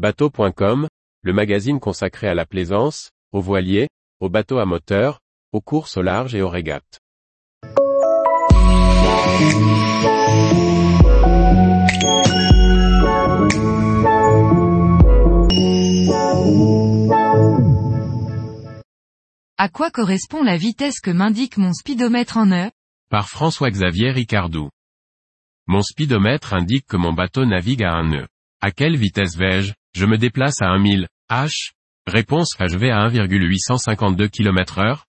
Bateau.com, le magazine consacré à la plaisance, aux voiliers, aux bateaux à moteur, aux courses au large et aux régates. À quoi correspond la vitesse que m'indique mon speedomètre en nœud Par François-Xavier Ricardou. Mon speedomètre indique que mon bateau navigue à un nœud. À quelle vitesse vais-je? Je me déplace à 1000 h. Réponse A. Je vais à 1,852 km heure.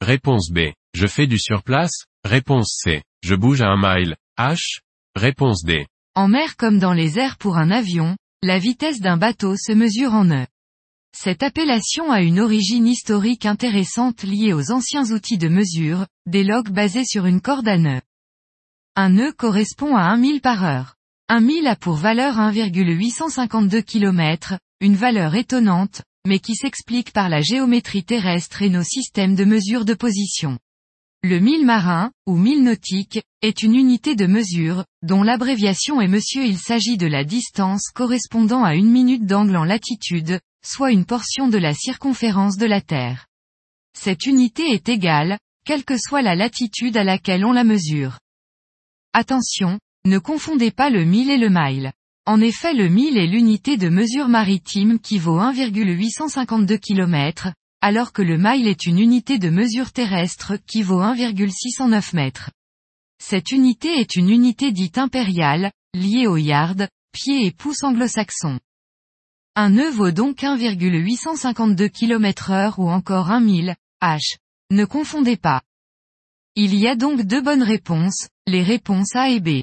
Réponse B. Je fais du surplace. Réponse C. Je bouge à 1 mile h. Réponse D. En mer comme dans les airs pour un avion, la vitesse d'un bateau se mesure en nœud. Cette appellation a une origine historique intéressante liée aux anciens outils de mesure, des logs basés sur une corde à nœud. Un nœud correspond à 1 mille par heure. 1 mille a pour valeur 1,852 km, une valeur étonnante, mais qui s'explique par la géométrie terrestre et nos systèmes de mesure de position. Le mille marin, ou mille nautique, est une unité de mesure, dont l'abréviation est monsieur il s'agit de la distance correspondant à une minute d'angle en latitude, soit une portion de la circonférence de la Terre. Cette unité est égale, quelle que soit la latitude à laquelle on la mesure. Attention, ne confondez pas le mille et le mile. En effet le mille est l'unité de mesure maritime qui vaut 1,852 km, alors que le mile est une unité de mesure terrestre qui vaut 1,609 mètres. Cette unité est une unité dite impériale, liée au yard, pied et pouce anglo-saxon. Un nœud vaut donc 1,852 km heure ou encore 1 mille, h. Ne confondez pas. Il y a donc deux bonnes réponses, les réponses A et B.